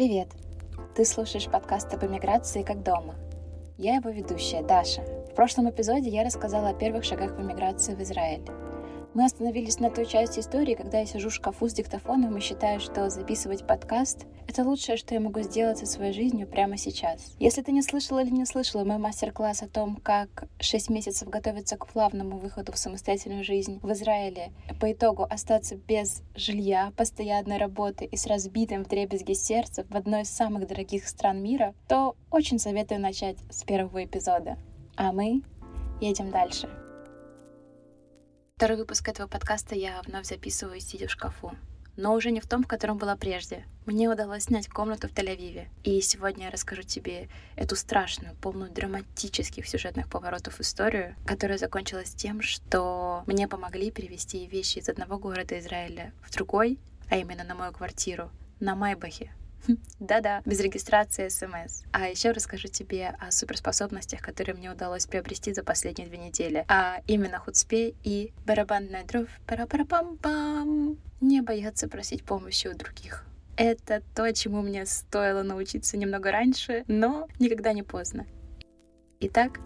Привет! Ты слушаешь подкаст об эмиграции как дома. Я его ведущая, Даша. В прошлом эпизоде я рассказала о первых шагах в эмиграции в Израиль. Мы остановились на той части истории, когда я сижу в шкафу с диктофоном и считаю, что записывать подкаст — это лучшее, что я могу сделать со своей жизнью прямо сейчас. Если ты не слышала или не слышала мой мастер-класс о том, как 6 месяцев готовиться к плавному выходу в самостоятельную жизнь в Израиле, по итогу остаться без жилья, постоянной работы и с разбитым вдребезги сердца в одной из самых дорогих стран мира, то очень советую начать с первого эпизода. А мы едем дальше. Второй выпуск этого подкаста я вновь записываю, сидя в шкафу. Но уже не в том, в котором была прежде. Мне удалось снять комнату в Тель-Авиве. И сегодня я расскажу тебе эту страшную, полную драматических сюжетных поворотов историю, которая закончилась тем, что мне помогли перевести вещи из одного города Израиля в другой, а именно на мою квартиру, на Майбахе, Да-да, без регистрации смс. А еще расскажу тебе о суперспособностях, которые мне удалось приобрести за последние две недели. А именно худспе и барабанная дровь. пара пара пам пам Не бояться просить помощи у других. Это то, чему мне стоило научиться немного раньше, но никогда не поздно. Итак,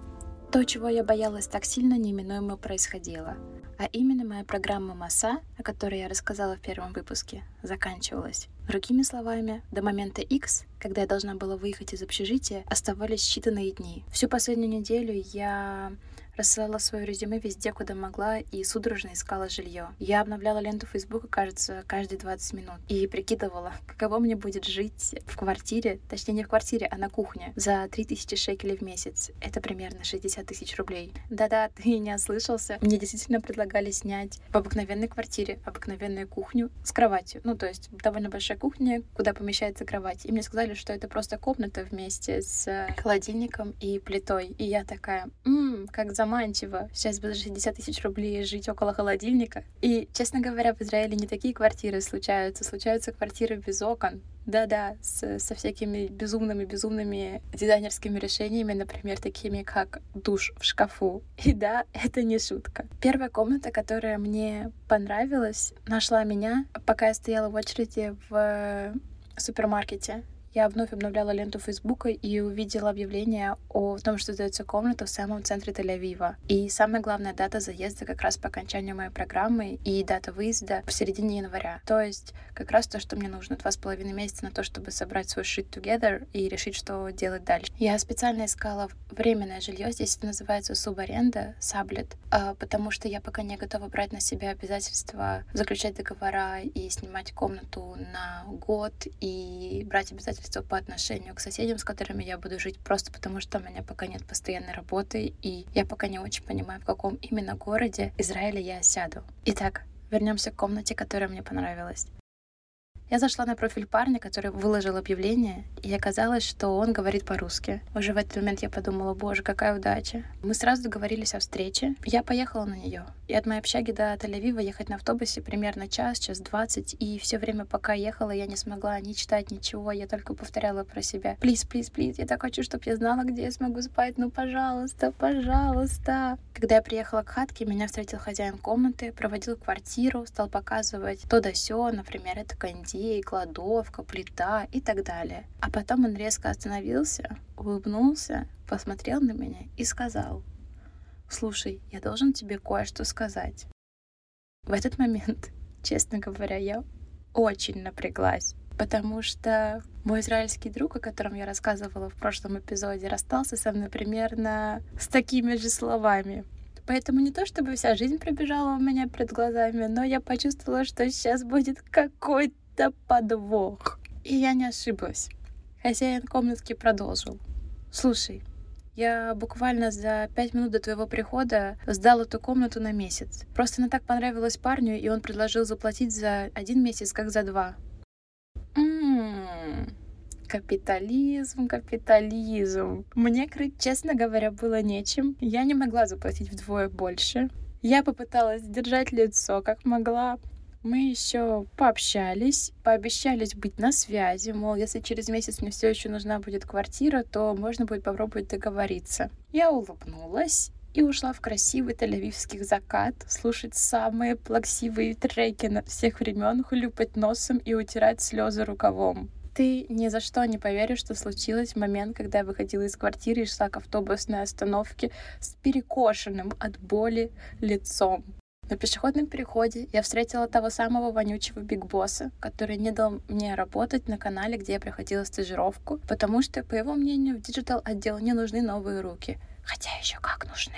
то, чего я боялась так сильно, неминуемо происходило. А именно моя программа МАСА, о которой я рассказала в первом выпуске, заканчивалась. Другими словами, до момента X, когда я должна была выехать из общежития, оставались считанные дни. Всю последнюю неделю я рассылала свое резюме везде, куда могла, и судорожно искала жилье. Я обновляла ленту Фейсбука, кажется, каждые 20 минут, и прикидывала, каково мне будет жить в квартире, точнее не в квартире, а на кухне, за 3000 шекелей в месяц. Это примерно 60 тысяч рублей. Да-да, ты не ослышался. Мне действительно предлагали снять в обыкновенной квартире обыкновенную кухню с кроватью. Ну, то есть довольно большая кухня, куда помещается кровать. И мне сказали, что это просто комната вместе с холодильником и плитой. И я такая, ммм, как за заманчиво. Сейчас бы за 60 тысяч рублей жить около холодильника. И, честно говоря, в Израиле не такие квартиры случаются. Случаются квартиры без окон. Да-да, с, со всякими безумными-безумными дизайнерскими решениями, например, такими как душ в шкафу. И да, это не шутка. Первая комната, которая мне понравилась, нашла меня, пока я стояла в очереди в супермаркете я вновь обновляла ленту Фейсбука и увидела объявление о том, что сдается комната в самом центре Тель-Авива. И самая главная дата заезда как раз по окончанию моей программы и дата выезда в середине января. То есть как раз то, что мне нужно два с половиной месяца на то, чтобы собрать свой shit together и решить, что делать дальше. Я специально искала временное жилье, здесь это называется субаренда, саблет, а, потому что я пока не готова брать на себя обязательства заключать договора и снимать комнату на год и брать обязательства обязательства по отношению к соседям, с которыми я буду жить, просто потому что у меня пока нет постоянной работы, и я пока не очень понимаю, в каком именно городе Израиля я сяду. Итак, вернемся к комнате, которая мне понравилась. Я зашла на профиль парня, который выложил объявление, и оказалось, что он говорит по-русски. Уже в этот момент я подумала, боже, какая удача. Мы сразу договорились о встрече. Я поехала на нее. И от моей общаги до Тель-Авива ехать на автобусе примерно час, час двадцать. И все время, пока ехала, я не смогла ни читать ничего. Я только повторяла про себя. Плиз, плиз, плиз, я так хочу, чтобы я знала, где я смогу спать. Ну, пожалуйста, пожалуйста. Когда я приехала к хатке, меня встретил хозяин комнаты, проводил квартиру, стал показывать то да сё, например, это кондей, кладовка, плита и так далее. А потом он резко остановился, улыбнулся, посмотрел на меня и сказал, «Слушай, я должен тебе кое-что сказать». В этот момент, честно говоря, я очень напряглась, потому что мой израильский друг, о котором я рассказывала в прошлом эпизоде, расстался со мной примерно с такими же словами. Поэтому не то, чтобы вся жизнь пробежала у меня перед глазами, но я почувствовала, что сейчас будет какой-то подвох. И я не ошиблась. Хозяин комнатки продолжил. Слушай, я буквально за пять минут до твоего прихода сдал эту комнату на месяц. Просто она так понравилась парню, и он предложил заплатить за один месяц, как за два. М-м-м. Капитализм, капитализм. Мне крыть, честно говоря, было нечем. Я не могла заплатить вдвое больше. Я попыталась держать лицо как могла. Мы еще пообщались, пообещались быть на связи, мол, если через месяц мне все еще нужна будет квартира, то можно будет попробовать договориться. Я улыбнулась и ушла в красивый тель закат, слушать самые плаксивые треки на всех времен, хлюпать носом и утирать слезы рукавом. Ты ни за что не поверишь, что случилось в момент, когда я выходила из квартиры и шла к автобусной остановке с перекошенным от боли лицом. На пешеходном переходе я встретила того самого вонючего Big Босса, который не дал мне работать на канале, где я проходила стажировку, потому что, по его мнению, в digital отдел не нужны новые руки. Хотя еще как нужны.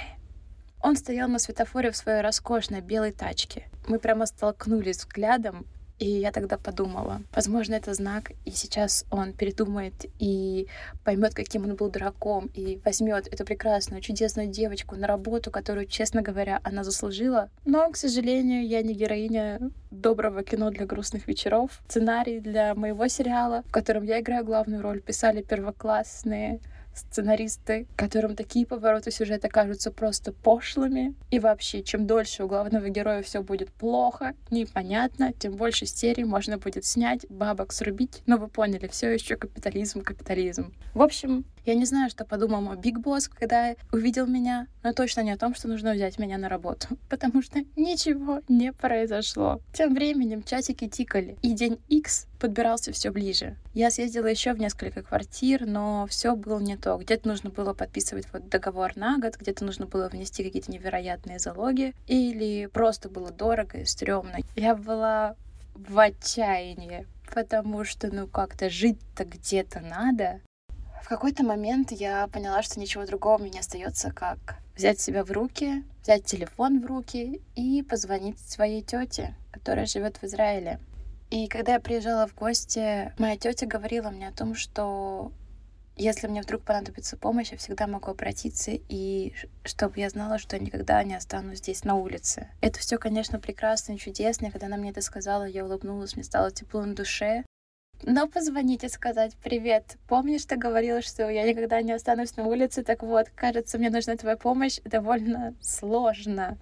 Он стоял на светофоре в своей роскошной белой тачке. Мы прямо столкнулись взглядом, и я тогда подумала, возможно, это знак, и сейчас он передумает и поймет, каким он был дураком, и возьмет эту прекрасную, чудесную девочку на работу, которую, честно говоря, она заслужила. Но, к сожалению, я не героиня доброго кино для грустных вечеров. Сценарий для моего сериала, в котором я играю главную роль, писали первоклассные сценаристы, которым такие повороты сюжета кажутся просто пошлыми. И вообще, чем дольше у главного героя все будет плохо, непонятно, тем больше серий можно будет снять, бабок срубить. Но вы поняли, все еще капитализм, капитализм. В общем, я не знаю, что подумал мой Биг Босс, когда увидел меня, но точно не о том, что нужно взять меня на работу, потому что ничего не произошло. Тем временем часики тикали, и день X подбирался все ближе. Я съездила еще в несколько квартир, но все было не то. Где-то нужно было подписывать вот договор на год, где-то нужно было внести какие-то невероятные залоги, или просто было дорого и стрёмно. Я была в отчаянии, потому что, ну, как-то жить-то где-то надо. В какой-то момент я поняла, что ничего другого мне не остается, как взять себя в руки, взять телефон в руки и позвонить своей тете, которая живет в Израиле. И когда я приезжала в гости, моя тетя говорила мне о том, что если мне вдруг понадобится помощь, я всегда могу обратиться, и чтобы я знала, что я никогда не останусь здесь на улице. Это все, конечно, прекрасно и чудесно. И когда она мне это сказала, я улыбнулась, мне стало тепло на душе. Но позвонить и сказать «Привет, помнишь, ты говорила, что я никогда не останусь на улице? Так вот, кажется, мне нужна твоя помощь» довольно сложно.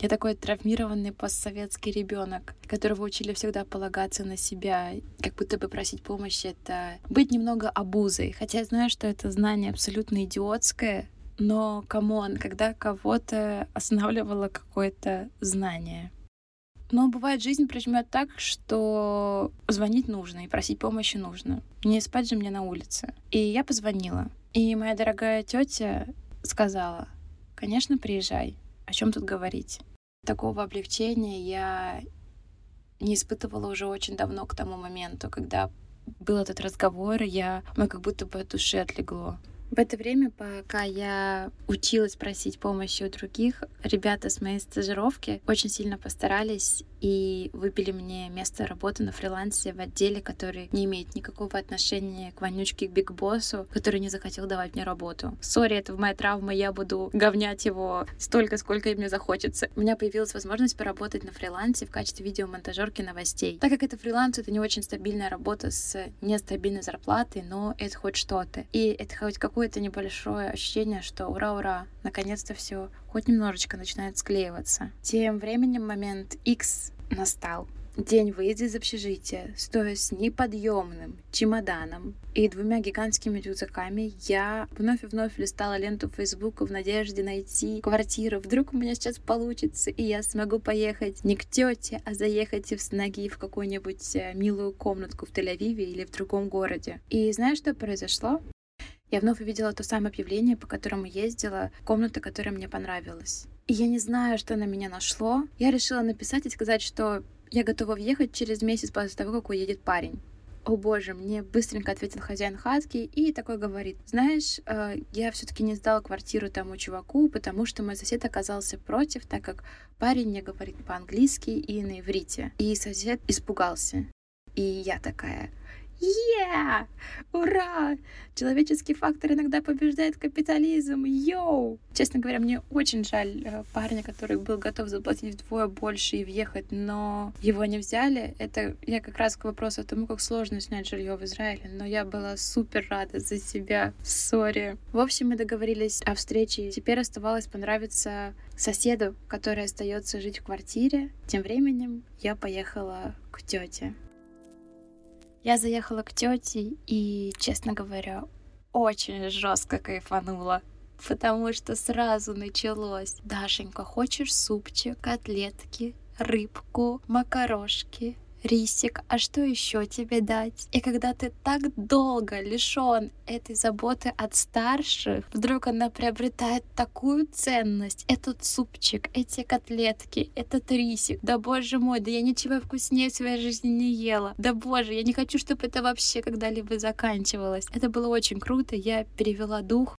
Я такой травмированный постсоветский ребенок, которого учили всегда полагаться на себя, как будто бы просить помощи — это быть немного обузой. Хотя я знаю, что это знание абсолютно идиотское, но, come on, когда кого-то останавливало какое-то знание — но бывает, жизнь прижмет так, что звонить нужно и просить помощи нужно. Не спать же мне на улице. И я позвонила. И моя дорогая тетя сказала, конечно, приезжай. О чем тут говорить? Такого облегчения я не испытывала уже очень давно к тому моменту, когда был этот разговор, я, мы как будто бы от души отлегло. В это время, пока я училась просить помощи у других, ребята с моей стажировки очень сильно постарались и выбили мне место работы на фрилансе в отделе, который не имеет никакого отношения к вонючке, к Big Боссу, который не захотел давать мне работу. Sorry, это в моя травма, я буду говнять его столько, сколько мне захочется. У меня появилась возможность поработать на фрилансе в качестве видеомонтажерки новостей. Так как это фриланс, это не очень стабильная работа с нестабильной зарплатой, но это хоть что-то. И это хоть какой какое-то небольшое ощущение, что ура-ура, наконец-то все хоть немножечко начинает склеиваться. Тем временем момент X настал. День выезда из общежития, стоя с неподъемным чемоданом и двумя гигантскими рюкзаками, я вновь и вновь листала ленту Фейсбука в надежде найти квартиру. Вдруг у меня сейчас получится, и я смогу поехать не к тете, а заехать в ноги в какую-нибудь э, милую комнатку в Тель-Авиве или в другом городе. И знаешь, что произошло? Я вновь увидела то самое объявление, по которому ездила, комната, которая мне понравилась. И я не знаю, что на меня нашло. Я решила написать и сказать, что я готова въехать через месяц после того, как уедет парень. О боже, мне быстренько ответил хозяин хатки и такой говорит, знаешь, э, я все-таки не сдал квартиру тому чуваку, потому что мой сосед оказался против, так как парень не говорит по-английски и на иврите. И сосед испугался. И я такая, Yeah! Ура! Человеческий фактор иногда побеждает капитализм. Yo! Честно говоря, мне очень жаль э, парня, который был готов заплатить вдвое больше и въехать, но его не взяли. Это я как раз к вопросу о том, как сложно снять жилье в Израиле, но я была супер рада за себя. Sorry. В общем, мы договорились о встрече. Теперь оставалось понравиться соседу, который остается жить в квартире. Тем временем я поехала к тете. Я заехала к тете и, честно говоря, очень жестко кайфанула. Потому что сразу началось. Дашенька, хочешь супчик, котлетки, рыбку, макарошки, Рисик, а что еще тебе дать? И когда ты так долго лишен этой заботы от старших, вдруг она приобретает такую ценность. Этот супчик, эти котлетки, этот рисик. Да боже мой, да я ничего вкуснее в своей жизни не ела. Да боже, я не хочу, чтобы это вообще когда-либо заканчивалось. Это было очень круто, я перевела дух,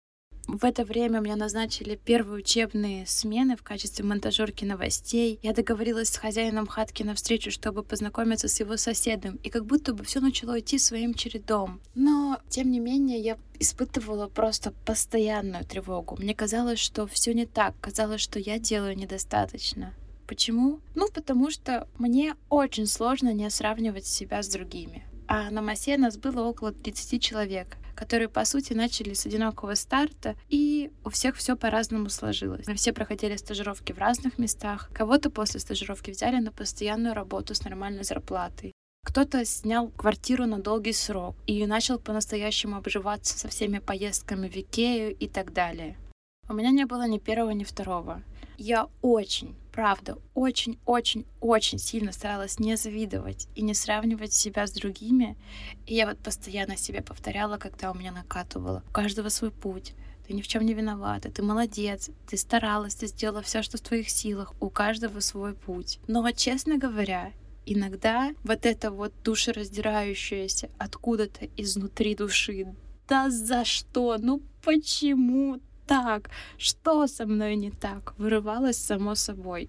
в это время меня назначили первые учебные смены в качестве монтажерки новостей. Я договорилась с хозяином хатки на встречу, чтобы познакомиться с его соседом, и как будто бы все начало идти своим чередом. Но, тем не менее, я испытывала просто постоянную тревогу. Мне казалось, что все не так, казалось, что я делаю недостаточно. Почему? Ну, потому что мне очень сложно не сравнивать себя с другими. А на массе нас было около 30 человек которые, по сути, начали с одинокого старта, и у всех все по-разному сложилось. Все проходили стажировки в разных местах. Кого-то после стажировки взяли на постоянную работу с нормальной зарплатой. Кто-то снял квартиру на долгий срок и начал по-настоящему обживаться со всеми поездками в Икею и так далее. У меня не было ни первого, ни второго. Я очень, правда, очень-очень-очень сильно старалась не завидовать и не сравнивать себя с другими. И я вот постоянно себе повторяла, когда у меня накатывало. У каждого свой путь. Ты ни в чем не виновата, ты молодец, ты старалась, ты сделала все, что в твоих силах. У каждого свой путь. Но, честно говоря, иногда вот это вот душераздирающееся откуда-то изнутри души, да за что, ну почему так? Что со мной не так? Вырывалось само собой.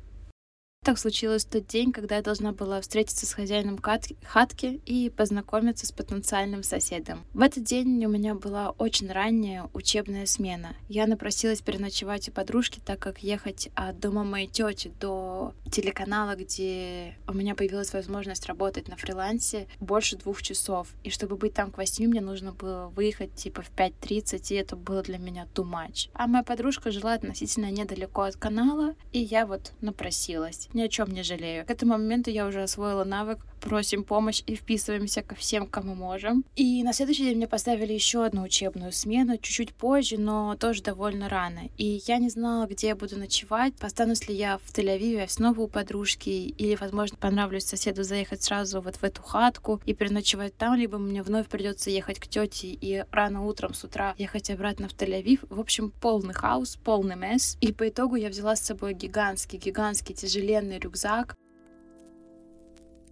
Так случилось в тот день, когда я должна была встретиться с хозяином хатки и познакомиться с потенциальным соседом. В этот день у меня была очень ранняя учебная смена. Я напросилась переночевать у подружки, так как ехать от дома моей тети до телеканала, где у меня появилась возможность работать на фрилансе, больше двух часов. И чтобы быть там к восьми, мне нужно было выехать типа в 5.30, и это было для меня too much. А моя подружка жила относительно недалеко от канала, и я вот напросилась ни о чем не жалею. К этому моменту я уже освоила навык просим помощь и вписываемся ко всем, кому можем. И на следующий день мне поставили еще одну учебную смену, чуть-чуть позже, но тоже довольно рано. И я не знала, где я буду ночевать, останусь ли я в Тель-Авиве снова у подружки, или, возможно, понравлюсь соседу заехать сразу вот в эту хатку и переночевать там, либо мне вновь придется ехать к тете и рано утром с утра ехать обратно в Тель-Авив. В общем, полный хаос, полный месс. И по итогу я взяла с собой гигантский, гигантский тяжеленный рюкзак,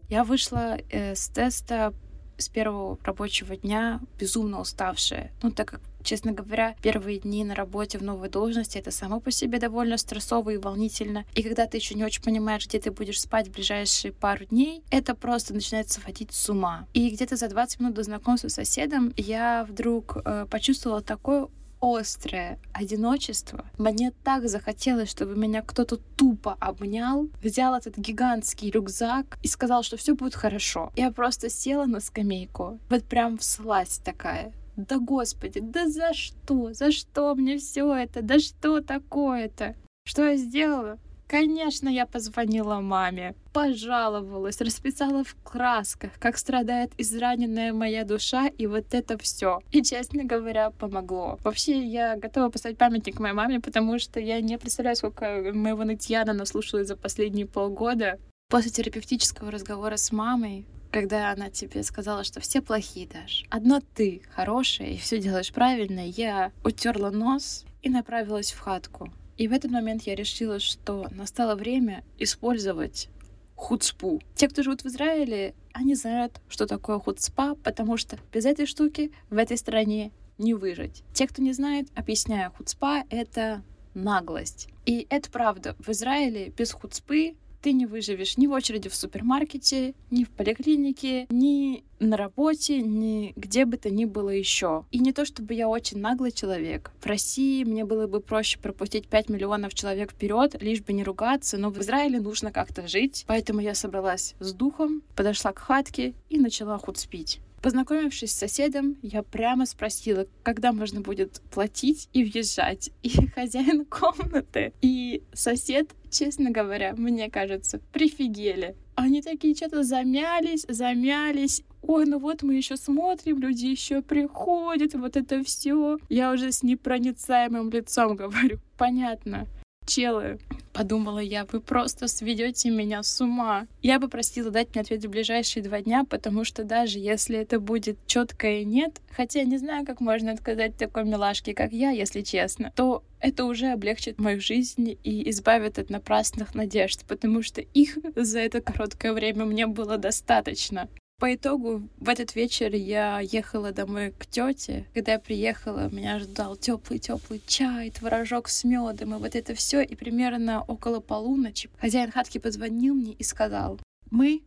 я вышла э, с теста с первого рабочего дня безумно уставшая. Ну, так как, честно говоря, первые дни на работе в новой должности это само по себе довольно стрессово и волнительно. И когда ты еще не очень понимаешь, где ты будешь спать в ближайшие пару дней, это просто начинает сводить с ума. И где-то за 20 минут до знакомства с соседом я вдруг э, почувствовала такое острое одиночество. Мне так захотелось, чтобы меня кто-то тупо обнял, взял этот гигантский рюкзак и сказал, что все будет хорошо. Я просто села на скамейку, вот прям вслась такая. Да господи, да за что? За что мне все это? Да что такое-то? Что я сделала? Конечно, я позвонила маме, пожаловалась, расписала в красках, как страдает израненная моя душа, и вот это все. И, честно говоря, помогло. Вообще, я готова поставить памятник моей маме, потому что я не представляю, сколько моего нытья она наслушалась за последние полгода. После терапевтического разговора с мамой когда она тебе сказала, что все плохие даже. Одно ты хорошая и все делаешь правильно, я утерла нос и направилась в хатку. И в этот момент я решила, что настало время использовать хуцпу. Те, кто живут в Израиле, они знают, что такое хуцпа, потому что без этой штуки в этой стране не выжить. Те, кто не знает, объясняю, хуцпа — это наглость. И это правда. В Израиле без хуцпы ты не выживешь ни в очереди в супермаркете, ни в поликлинике, ни на работе, ни где бы то ни было еще. И не то чтобы я очень наглый человек. В России мне было бы проще пропустить 5 миллионов человек вперед, лишь бы не ругаться, но в Израиле нужно как-то жить. Поэтому я собралась с духом, подошла к хатке и начала худспить. Познакомившись с соседом, я прямо спросила, когда можно будет платить и въезжать. И хозяин комнаты, и сосед, честно говоря, мне кажется, прифигели. Они такие что-то замялись, замялись. Ой, ну вот мы еще смотрим, люди еще приходят, вот это все. Я уже с непроницаемым лицом говорю, понятно. челы. Подумала я, вы просто сведете меня с ума. Я бы просила дать мне ответ в ближайшие два дня, потому что даже если это будет четкое нет, хотя я не знаю, как можно отказать такой милашке, как я, если честно, то это уже облегчит мою жизнь и избавит от напрасных надежд, потому что их за это короткое время мне было достаточно. По итогу в этот вечер я ехала домой к тете. Когда я приехала, меня ждал теплый теплый чай, творожок с медом и вот это все. И примерно около полуночи хозяин хатки позвонил мне и сказал: "Мы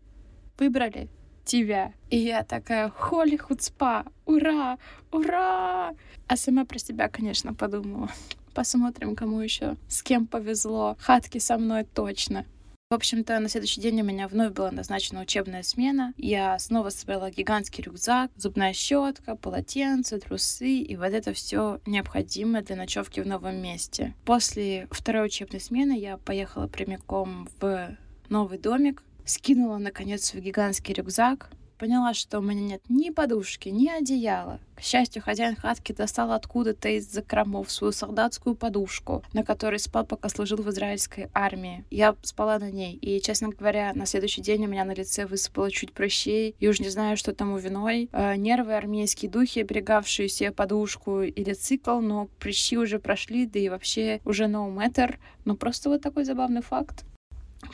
выбрали тебя. И я такая, холи хуцпа, ура, ура! А сама про себя, конечно, подумала. Посмотрим, кому еще с кем повезло. Хатки со мной точно. В общем-то, на следующий день у меня вновь была назначена учебная смена. Я снова собрала гигантский рюкзак, зубная щетка, полотенце, трусы и вот это все необходимое для ночевки в новом месте. После второй учебной смены я поехала прямиком в новый домик, скинула, наконец, в гигантский рюкзак, поняла, что у меня нет ни подушки, ни одеяла. К счастью, хозяин хатки достал откуда-то из закромов свою солдатскую подушку, на которой спал, пока служил в израильской армии. Я спала на ней, и, честно говоря, на следующий день у меня на лице высыпало чуть прыщей. Я уж не знаю, что тому виной. Э, нервы, армейские духи, оберегавшие себе подушку или цикл, но прыщи уже прошли, да и вообще уже no matter. Но просто вот такой забавный факт.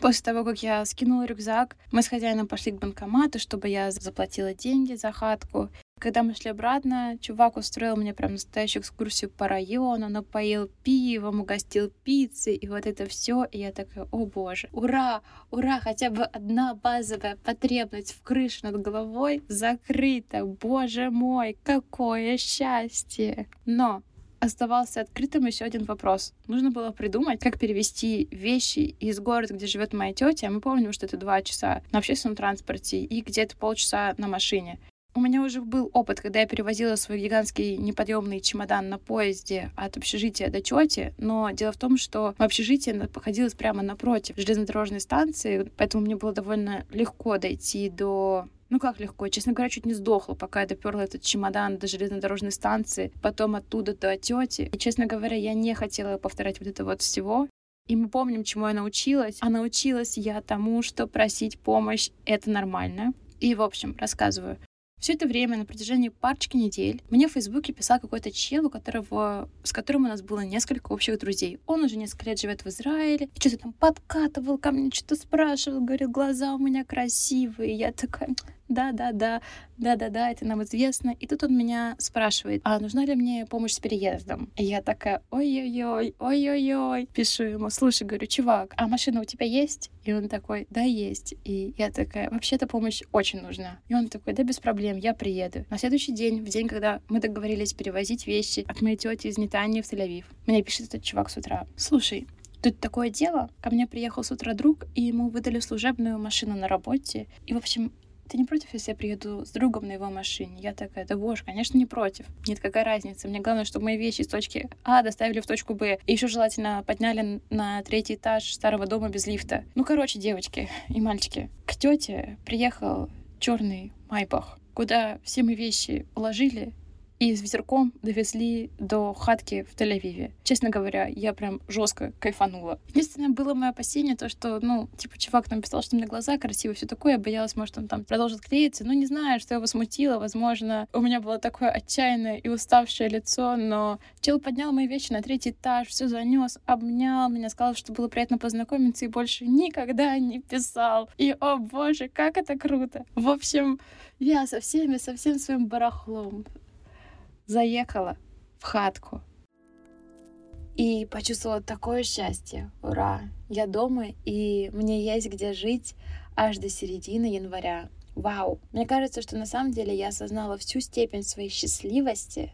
После того, как я скинула рюкзак, мы с хозяином пошли к банкомату, чтобы я заплатила деньги за хатку. Когда мы шли обратно, чувак устроил мне прям настоящую экскурсию по району, напоил пивом, угостил пиццей, и вот это все. И я такая, о боже, ура, ура, хотя бы одна базовая потребность в крыше над головой закрыта. Боже мой, какое счастье! Но оставался открытым еще один вопрос. Нужно было придумать, как перевести вещи из города, где живет моя тетя. Мы помним, что это два часа на общественном транспорте и где-то полчаса на машине. У меня уже был опыт, когда я перевозила свой гигантский неподъемный чемодан на поезде от общежития до тети, но дело в том, что общежитие находилось прямо напротив железнодорожной станции, поэтому мне было довольно легко дойти до ну как легко, честно говоря, чуть не сдохла, пока я доперла этот чемодан до железнодорожной станции, потом оттуда до тети. И, честно говоря, я не хотела повторять вот это вот всего. И мы помним, чему я научилась. А научилась я тому, что просить помощь — это нормально. И, в общем, рассказываю. Все это время, на протяжении парочки недель, мне в Фейсбуке писал какой-то чел, у которого, с которым у нас было несколько общих друзей. Он уже несколько лет живет в Израиле, что-то там подкатывал ко мне, что-то спрашивал, говорил, глаза у меня красивые. Я такая, да-да-да, да-да-да, это нам известно. И тут он меня спрашивает, а нужна ли мне помощь с переездом? И я такая, ой-ой-ой, ой-ой-ой. Пишу ему, слушай, говорю, чувак, а машина у тебя есть? И он такой, да, есть. И я такая, вообще-то помощь очень нужна. И он такой, да, без проблем, я приеду. На следующий день, в день, когда мы договорились перевозить вещи от моей тети из Нетании в Тель-Авив, мне пишет этот чувак с утра, слушай, Тут такое дело. Ко мне приехал с утра друг, и ему выдали служебную машину на работе. И, в общем, ты не против, если я приеду с другом на его машине? Я такая, да боже, конечно, не против. Нет, какая разница. Мне главное, чтобы мои вещи из точки А доставили в точку Б. И еще желательно подняли на третий этаж старого дома без лифта. Ну, короче, девочки и мальчики, к тете приехал черный майбах, куда все мои вещи уложили, и с ветерком довезли до хатки в Тель-Авиве. Честно говоря, я прям жестко кайфанула. Единственное было мое опасение, то, что, ну, типа, чувак написал, что меня глаза красивые, все такое. Я боялась, может, он там продолжит клеиться. Ну, не знаю, что его смутило. Возможно, у меня было такое отчаянное и уставшее лицо, но чел поднял мои вещи на третий этаж, все занес, обнял меня, сказал, что было приятно познакомиться и больше никогда не писал. И, о боже, как это круто. В общем, я со всеми, со всем своим барахлом заехала в хатку и почувствовала такое счастье. Ура! Я дома, и мне есть где жить аж до середины января. Вау! Мне кажется, что на самом деле я осознала всю степень своей счастливости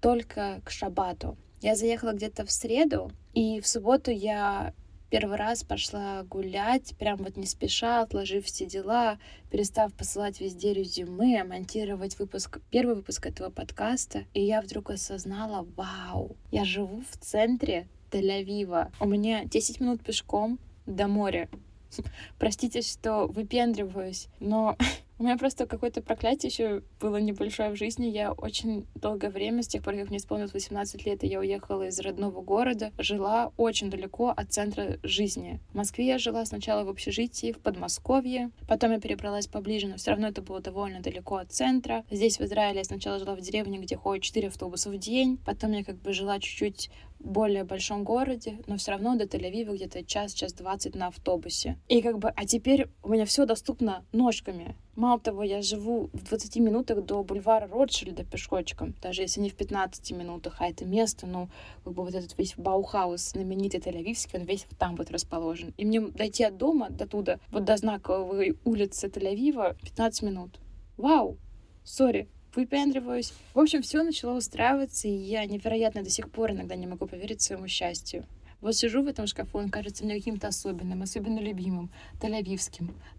только к шабату. Я заехала где-то в среду, и в субботу я первый раз пошла гулять, прям вот не спеша, отложив все дела, перестав посылать везде резюме, монтировать выпуск, первый выпуск этого подкаста. И я вдруг осознала, вау, я живу в центре Тель-Авива. У меня 10 минут пешком до моря. Простите, что выпендриваюсь, но У меня просто какое-то проклятие еще было небольшое в жизни. Я очень долгое время, с тех пор, как мне исполнилось 18 лет, и я уехала из родного города, жила очень далеко от центра жизни. В Москве я жила сначала в общежитии, в Подмосковье, потом я перебралась поближе, но все равно это было довольно далеко от центра. Здесь, в Израиле, я сначала жила в деревне, где ходит 4 автобуса в день, потом я как бы жила чуть-чуть более большом городе, но все равно до Тель-Авива где-то час, час двадцать на автобусе. И как бы, а теперь у меня все доступно ножками. Мало того, я живу в 20 минутах до бульвара Ротшильда пешочком, даже если не в 15 минутах, а это место, ну, как бы вот этот весь Баухаус знаменитый Тель-Авивский, он весь там вот расположен. И мне дойти от дома до туда, вот до знаковой улицы Тель-Авива, 15 минут. Вау! Sorry, выпендриваюсь. В общем, все начало устраиваться, и я невероятно до сих пор иногда не могу поверить своему счастью. Вот сижу в этом шкафу, он кажется мне каким-то особенным, особенно любимым, тель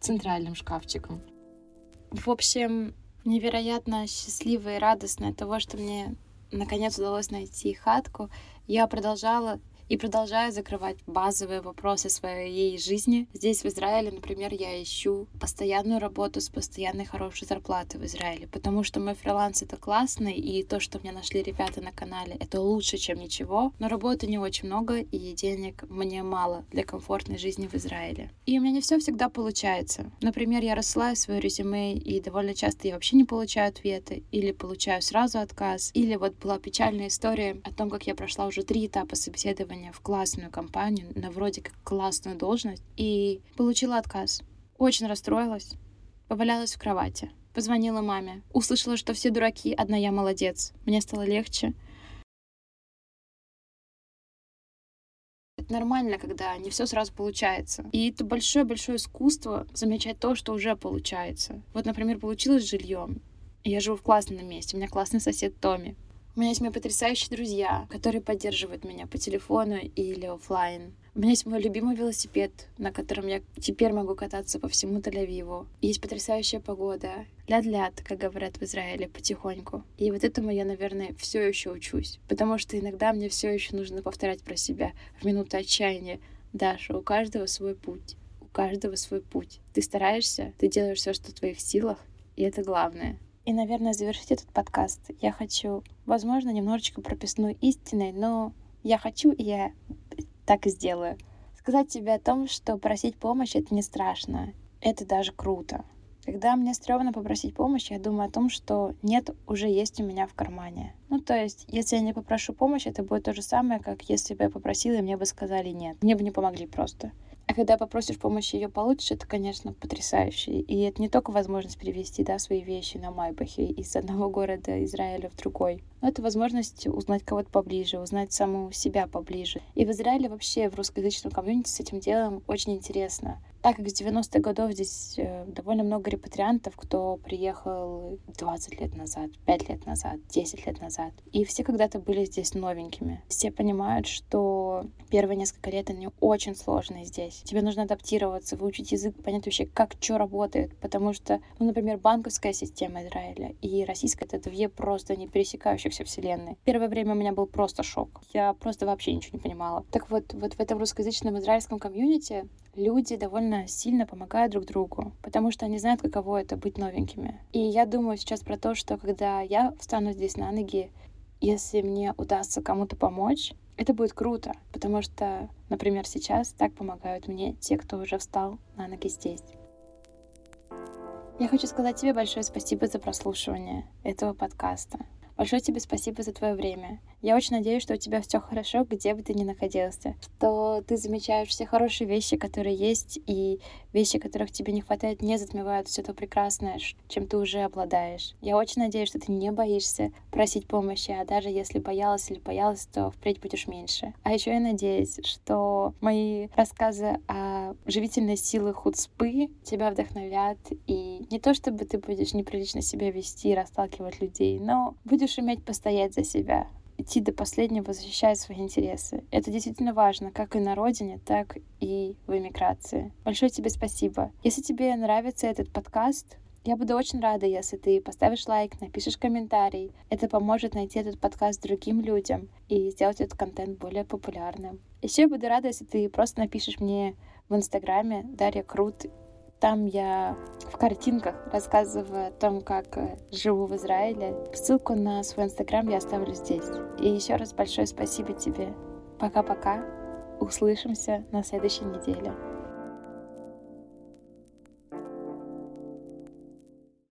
центральным шкафчиком. В общем, невероятно счастливая и радостная от того, что мне наконец удалось найти хатку, я продолжала и продолжаю закрывать базовые вопросы своей жизни. Здесь, в Израиле, например, я ищу постоянную работу с постоянной хорошей зарплатой в Израиле, потому что мой фриланс — это классно, и то, что мне нашли ребята на канале, это лучше, чем ничего, но работы не очень много, и денег мне мало для комфортной жизни в Израиле. И у меня не все всегда получается. Например, я рассылаю свое резюме, и довольно часто я вообще не получаю ответы, или получаю сразу отказ, или вот была печальная история о том, как я прошла уже три этапа собеседования собеседование в классную компанию на вроде как классную должность и получила отказ. Очень расстроилась, повалялась в кровати, позвонила маме, услышала, что все дураки, одна я молодец. Мне стало легче. Это нормально, когда не все сразу получается. И это большое-большое искусство замечать то, что уже получается. Вот, например, получилось жильем. Я живу в классном месте, у меня классный сосед Томми. У меня есть мои потрясающие друзья, которые поддерживают меня по телефону или офлайн. У меня есть мой любимый велосипед, на котором я теперь могу кататься по всему Тель-Авиву. Есть потрясающая погода. Ляд-ляд, как говорят в Израиле, потихоньку. И вот этому я, наверное, все еще учусь. Потому что иногда мне все еще нужно повторять про себя в минуты отчаяния. Даша, у каждого свой путь. У каждого свой путь. Ты стараешься, ты делаешь все, что в твоих силах, и это главное. И, наверное, завершить этот подкаст я хочу, возможно, немножечко прописной истиной, но я хочу, и я так и сделаю. Сказать тебе о том, что просить помощь — это не страшно, это даже круто. Когда мне стрёмно попросить помощь, я думаю о том, что нет, уже есть у меня в кармане. Ну, то есть, если я не попрошу помощь, это будет то же самое, как если бы я попросила, и мне бы сказали нет. Мне бы не помогли просто. Когда попросишь помощи, ее получишь, это, конечно, потрясающе. И это не только возможность перевести да, свои вещи на Майбахе из одного города Израиля в другой, но это возможность узнать кого-то поближе, узнать саму себя поближе. И в Израиле вообще в русскоязычном комьюнити с этим делом очень интересно так как с 90-х годов здесь э, довольно много репатриантов, кто приехал 20 лет назад, 5 лет назад, 10 лет назад. И все когда-то были здесь новенькими. Все понимают, что первые несколько лет они очень сложные здесь. Тебе нужно адаптироваться, выучить язык, понять вообще, как что работает. Потому что, ну, например, банковская система Израиля и российская — это две просто не пересекающихся вселенные. Первое время у меня был просто шок. Я просто вообще ничего не понимала. Так вот, вот в этом русскоязычном израильском комьюнити люди довольно сильно помогают друг другу, потому что они знают, каково это быть новенькими. И я думаю сейчас про то, что когда я встану здесь на ноги, если мне удастся кому-то помочь, это будет круто, потому что, например, сейчас так помогают мне те, кто уже встал на ноги здесь. Я хочу сказать тебе большое спасибо за прослушивание этого подкаста. Большое тебе спасибо за твое время. Я очень надеюсь, что у тебя все хорошо, где бы ты ни находился, что ты замечаешь все хорошие вещи, которые есть, и вещи, которых тебе не хватает, не затмевают все то прекрасное, чем ты уже обладаешь. Я очень надеюсь, что ты не боишься просить помощи, а даже если боялась или боялась, то впредь будешь меньше. А еще я надеюсь, что мои рассказы о живительной силы худспы тебя вдохновят, и не то чтобы ты будешь неприлично себя вести и расталкивать людей, но будешь уметь постоять за себя, идти до последнего, защищать свои интересы. Это действительно важно, как и на родине, так и в эмиграции. Большое тебе спасибо. Если тебе нравится этот подкаст, я буду очень рада, если ты поставишь лайк, напишешь комментарий. Это поможет найти этот подкаст другим людям и сделать этот контент более популярным. Еще я буду рада, если ты просто напишешь мне в Инстаграме Дарья Крут Там я в картинках рассказываю о том, как э, живу в Израиле. Ссылку на свой инстаграм я оставлю здесь. И еще раз большое спасибо тебе. Пока-пока. Услышимся на следующей неделе.